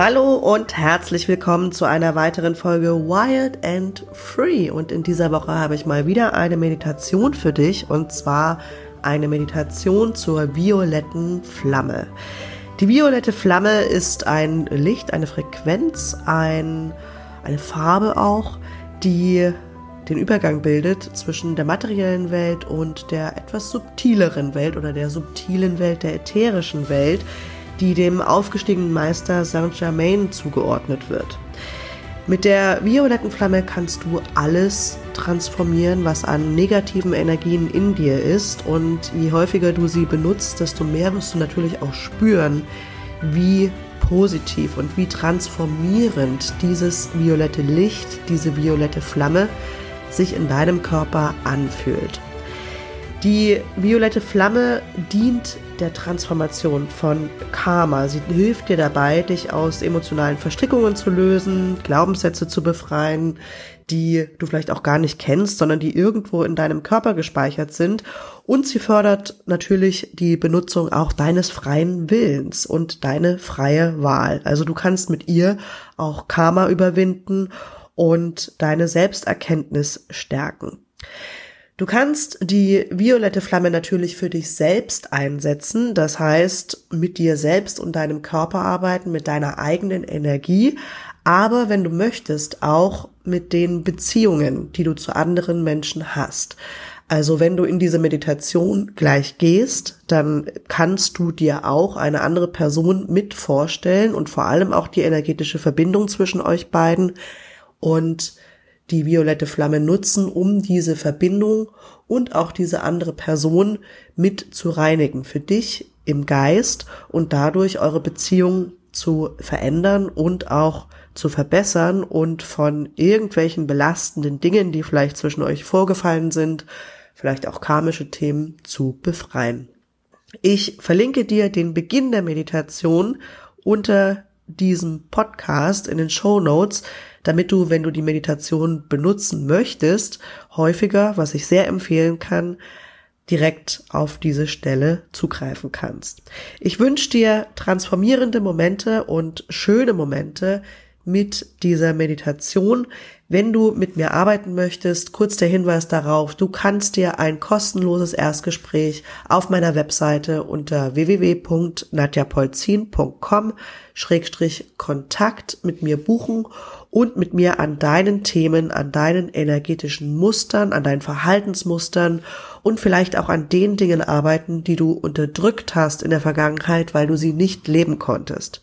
Hallo und herzlich willkommen zu einer weiteren Folge Wild and Free. Und in dieser Woche habe ich mal wieder eine Meditation für dich und zwar eine Meditation zur violetten Flamme. Die violette Flamme ist ein Licht, eine Frequenz, ein, eine Farbe auch, die den Übergang bildet zwischen der materiellen Welt und der etwas subtileren Welt oder der subtilen Welt, der ätherischen Welt, die dem aufgestiegenen Meister Saint-Germain zugeordnet wird. Mit der violetten Flamme kannst du alles transformieren, was an negativen Energien in dir ist. Und je häufiger du sie benutzt, desto mehr wirst du natürlich auch spüren, wie positiv und wie transformierend dieses violette Licht, diese violette Flamme sich in deinem Körper anfühlt. Die violette Flamme dient der Transformation von Karma. Sie hilft dir dabei, dich aus emotionalen Verstrickungen zu lösen, Glaubenssätze zu befreien, die du vielleicht auch gar nicht kennst, sondern die irgendwo in deinem Körper gespeichert sind. Und sie fördert natürlich die Benutzung auch deines freien Willens und deine freie Wahl. Also du kannst mit ihr auch Karma überwinden und deine Selbsterkenntnis stärken. Du kannst die violette Flamme natürlich für dich selbst einsetzen, das heißt mit dir selbst und deinem Körper arbeiten, mit deiner eigenen Energie, aber wenn du möchtest, auch mit den Beziehungen, die du zu anderen Menschen hast. Also wenn du in diese Meditation gleich gehst, dann kannst du dir auch eine andere Person mit vorstellen und vor allem auch die energetische Verbindung zwischen euch beiden und die violette Flamme nutzen, um diese Verbindung und auch diese andere Person mit zu reinigen für dich im Geist und dadurch eure Beziehung zu verändern und auch zu verbessern und von irgendwelchen belastenden Dingen, die vielleicht zwischen euch vorgefallen sind, vielleicht auch karmische Themen zu befreien. Ich verlinke dir den Beginn der Meditation unter diesem Podcast in den Show Notes, damit du, wenn du die Meditation benutzen möchtest, häufiger, was ich sehr empfehlen kann, direkt auf diese Stelle zugreifen kannst. Ich wünsche dir transformierende Momente und schöne Momente mit dieser Meditation. Wenn du mit mir arbeiten möchtest, kurz der Hinweis darauf, du kannst dir ein kostenloses Erstgespräch auf meiner Webseite unter www.nadjapolzin.com Kontakt mit mir buchen und mit mir an deinen Themen, an deinen energetischen Mustern, an deinen Verhaltensmustern und vielleicht auch an den Dingen arbeiten, die du unterdrückt hast in der Vergangenheit, weil du sie nicht leben konntest.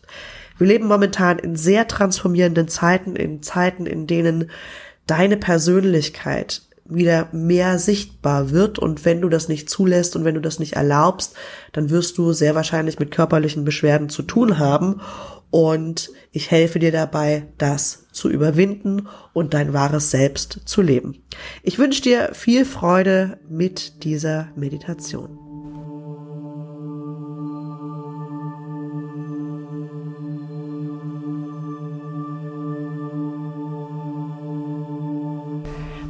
Wir leben momentan in sehr transformierenden Zeiten, in Zeiten, in denen deine Persönlichkeit wieder mehr sichtbar wird und wenn du das nicht zulässt und wenn du das nicht erlaubst, dann wirst du sehr wahrscheinlich mit körperlichen Beschwerden zu tun haben und ich helfe dir dabei, das zu überwinden und dein wahres Selbst zu leben. Ich wünsche dir viel Freude mit dieser Meditation.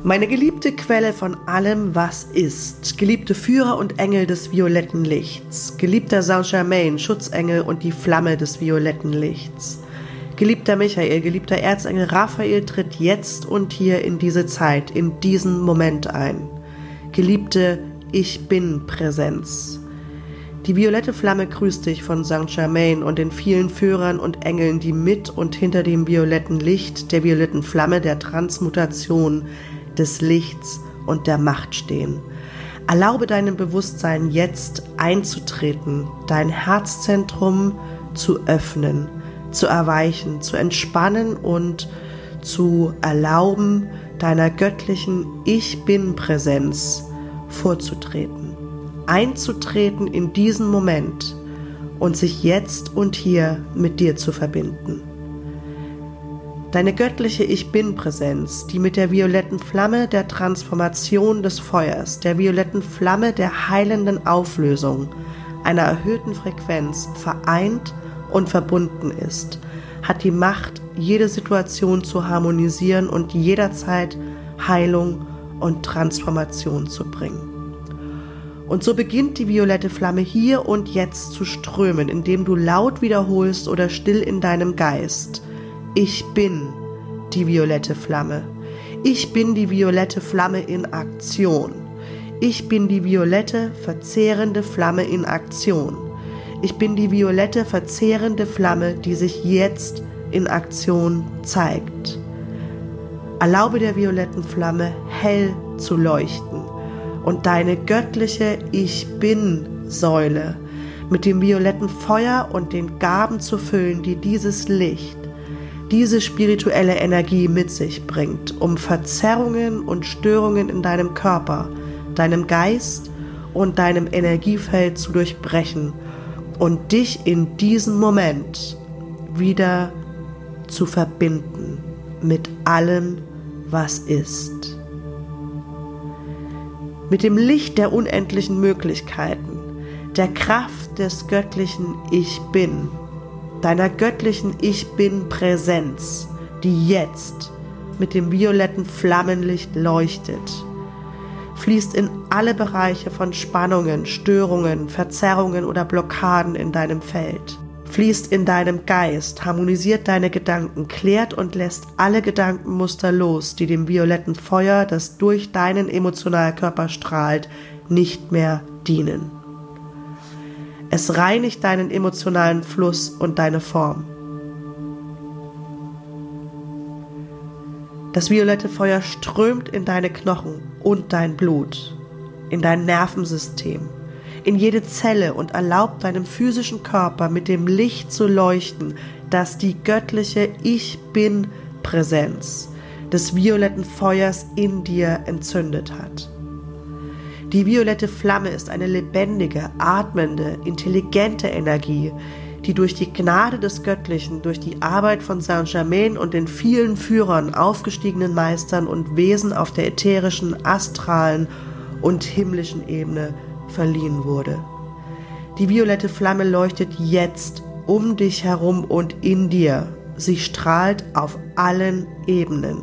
Meine geliebte Quelle von allem, was ist, geliebte Führer und Engel des violetten Lichts, geliebter Saint-Germain, Schutzengel und die Flamme des violetten Lichts. Geliebter Michael, geliebter Erzengel Raphael tritt jetzt und hier in diese Zeit, in diesen Moment ein. Geliebte Ich Bin Präsenz. Die violette Flamme grüßt dich von Saint Germain und den vielen Führern und Engeln, die mit und hinter dem violetten Licht, der violetten Flamme der Transmutation, des Lichts und der Macht stehen. Erlaube deinem Bewusstsein jetzt einzutreten, dein Herzzentrum zu öffnen, zu erweichen, zu entspannen und zu erlauben, deiner göttlichen Ich bin Präsenz vorzutreten, einzutreten in diesen Moment und sich jetzt und hier mit dir zu verbinden. Deine göttliche Ich Bin-Präsenz, die mit der violetten Flamme der Transformation des Feuers, der violetten Flamme der heilenden Auflösung, einer erhöhten Frequenz vereint und verbunden ist, hat die Macht, jede Situation zu harmonisieren und jederzeit Heilung und Transformation zu bringen. Und so beginnt die violette Flamme hier und jetzt zu strömen, indem du laut wiederholst oder still in deinem Geist. Ich bin die violette Flamme. Ich bin die violette Flamme in Aktion. Ich bin die violette, verzehrende Flamme in Aktion. Ich bin die violette, verzehrende Flamme, die sich jetzt in Aktion zeigt. Erlaube der violetten Flamme hell zu leuchten und deine göttliche Ich bin Säule mit dem violetten Feuer und den Gaben zu füllen, die dieses Licht, diese spirituelle Energie mit sich bringt, um Verzerrungen und Störungen in deinem Körper, deinem Geist und deinem Energiefeld zu durchbrechen und dich in diesem Moment wieder zu verbinden mit allem, was ist. Mit dem Licht der unendlichen Möglichkeiten, der Kraft des göttlichen Ich bin, deiner göttlichen Ich bin Präsenz, die jetzt mit dem violetten Flammenlicht leuchtet, fließt in alle Bereiche von Spannungen, Störungen, Verzerrungen oder Blockaden in deinem Feld fließt in deinem Geist, harmonisiert deine Gedanken, klärt und lässt alle Gedankenmuster los, die dem violetten Feuer, das durch deinen Emotionalkörper strahlt, nicht mehr dienen. Es reinigt deinen emotionalen Fluss und deine Form. Das violette Feuer strömt in deine Knochen und dein Blut, in dein Nervensystem, in jede Zelle und erlaubt deinem physischen Körper mit dem Licht zu leuchten, das die göttliche Ich bin Präsenz des violetten Feuers in dir entzündet hat. Die violette Flamme ist eine lebendige, atmende, intelligente Energie, die durch die Gnade des Göttlichen, durch die Arbeit von Saint-Germain und den vielen Führern, aufgestiegenen Meistern und Wesen auf der ätherischen, astralen und himmlischen Ebene verliehen wurde. Die violette Flamme leuchtet jetzt um dich herum und in dir. Sie strahlt auf allen Ebenen.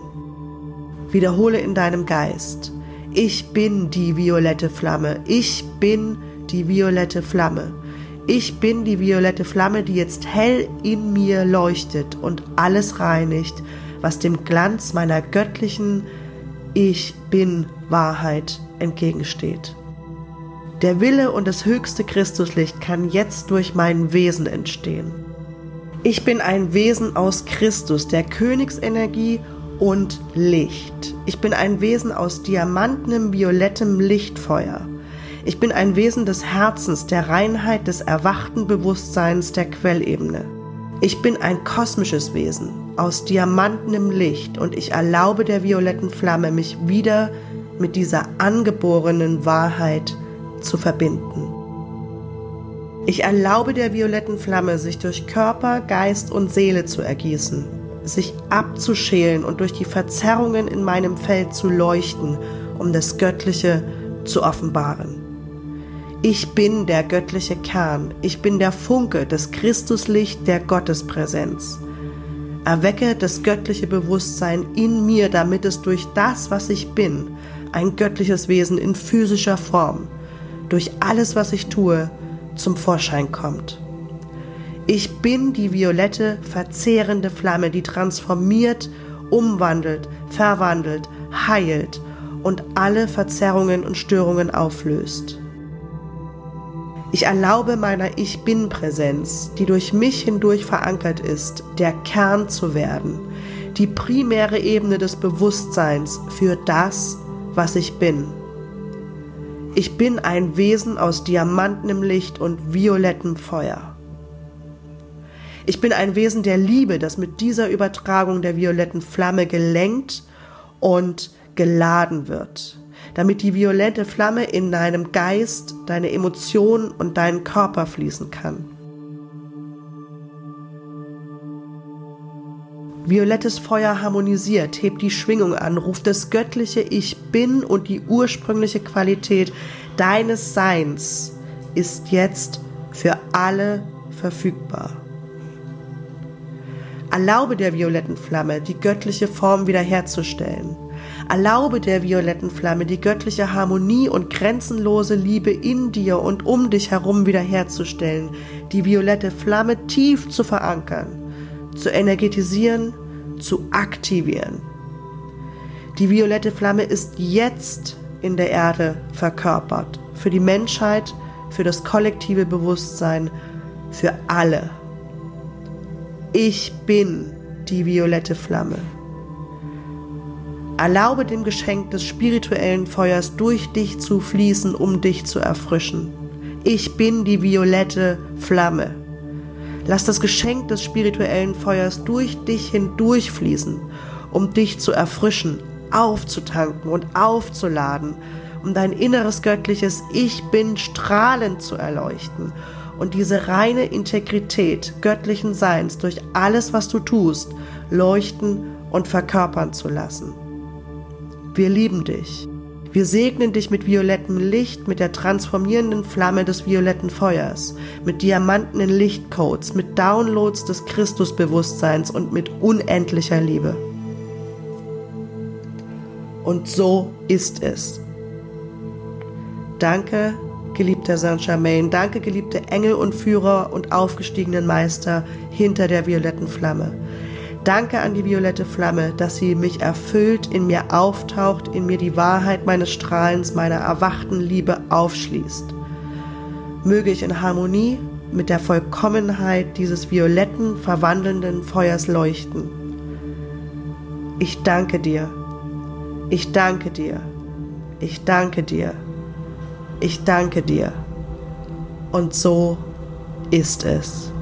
Wiederhole in deinem Geist. Ich bin die violette Flamme. Ich bin die violette Flamme. Ich bin die violette Flamme, die jetzt hell in mir leuchtet und alles reinigt, was dem Glanz meiner göttlichen Ich bin Wahrheit entgegensteht. Der Wille und das höchste Christuslicht kann jetzt durch mein Wesen entstehen. Ich bin ein Wesen aus Christus, der Königsenergie und Licht. Ich bin ein Wesen aus diamantenem violettem Lichtfeuer. Ich bin ein Wesen des Herzens, der Reinheit, des erwachten Bewusstseins der Quellebene. Ich bin ein kosmisches Wesen aus diamantenem Licht und ich erlaube der violetten Flamme, mich wieder mit dieser angeborenen Wahrheit zu verbinden. Ich erlaube der violetten Flamme, sich durch Körper, Geist und Seele zu ergießen, sich abzuschälen und durch die Verzerrungen in meinem Feld zu leuchten, um das Göttliche zu offenbaren. Ich bin der göttliche Kern, ich bin der Funke, das Christuslicht der Gottespräsenz. Erwecke das göttliche Bewusstsein in mir, damit es durch das, was ich bin, ein göttliches Wesen in physischer Form, durch alles, was ich tue, zum Vorschein kommt. Ich bin die violette, verzehrende Flamme, die transformiert, umwandelt, verwandelt, heilt und alle Verzerrungen und Störungen auflöst. Ich erlaube meiner Ich Bin-Präsenz, die durch mich hindurch verankert ist, der Kern zu werden, die primäre Ebene des Bewusstseins für das, was ich bin. Ich bin ein Wesen aus diamantenem Licht und violettem Feuer. Ich bin ein Wesen der Liebe, das mit dieser Übertragung der violetten Flamme gelenkt und geladen wird, damit die violette Flamme in deinem Geist, deine Emotionen und deinen Körper fließen kann. Violettes Feuer harmonisiert, hebt die Schwingung an, ruft das göttliche Ich bin und die ursprüngliche Qualität deines Seins ist jetzt für alle verfügbar. Erlaube der violetten Flamme, die göttliche Form wiederherzustellen. Erlaube der violetten Flamme die göttliche Harmonie und grenzenlose Liebe in dir und um dich herum wiederherzustellen, die violette Flamme tief zu verankern, zu energetisieren, zu aktivieren. Die violette Flamme ist jetzt in der Erde verkörpert, für die Menschheit, für das kollektive Bewusstsein, für alle. Ich bin die violette Flamme. Erlaube dem Geschenk des spirituellen Feuers durch dich zu fließen, um dich zu erfrischen. Ich bin die violette Flamme. Lass das Geschenk des spirituellen Feuers durch dich hindurchfließen, um dich zu erfrischen, aufzutanken und aufzuladen, um dein inneres göttliches Ich bin strahlend zu erleuchten und diese reine Integrität göttlichen Seins durch alles, was du tust, leuchten und verkörpern zu lassen. Wir lieben dich. Wir segnen dich mit violettem Licht, mit der transformierenden Flamme des violetten Feuers, mit Diamanten in Lichtcodes, mit Downloads des Christusbewusstseins und mit unendlicher Liebe. Und so ist es. Danke, geliebter Saint-Germain, danke, geliebte Engel und Führer und aufgestiegenen Meister hinter der violetten Flamme. Danke an die violette Flamme, dass sie mich erfüllt, in mir auftaucht, in mir die Wahrheit meines Strahlens, meiner erwachten Liebe aufschließt. Möge ich in Harmonie mit der Vollkommenheit dieses violetten, verwandelnden Feuers leuchten. Ich danke dir. Ich danke dir. Ich danke dir. Ich danke dir. Und so ist es.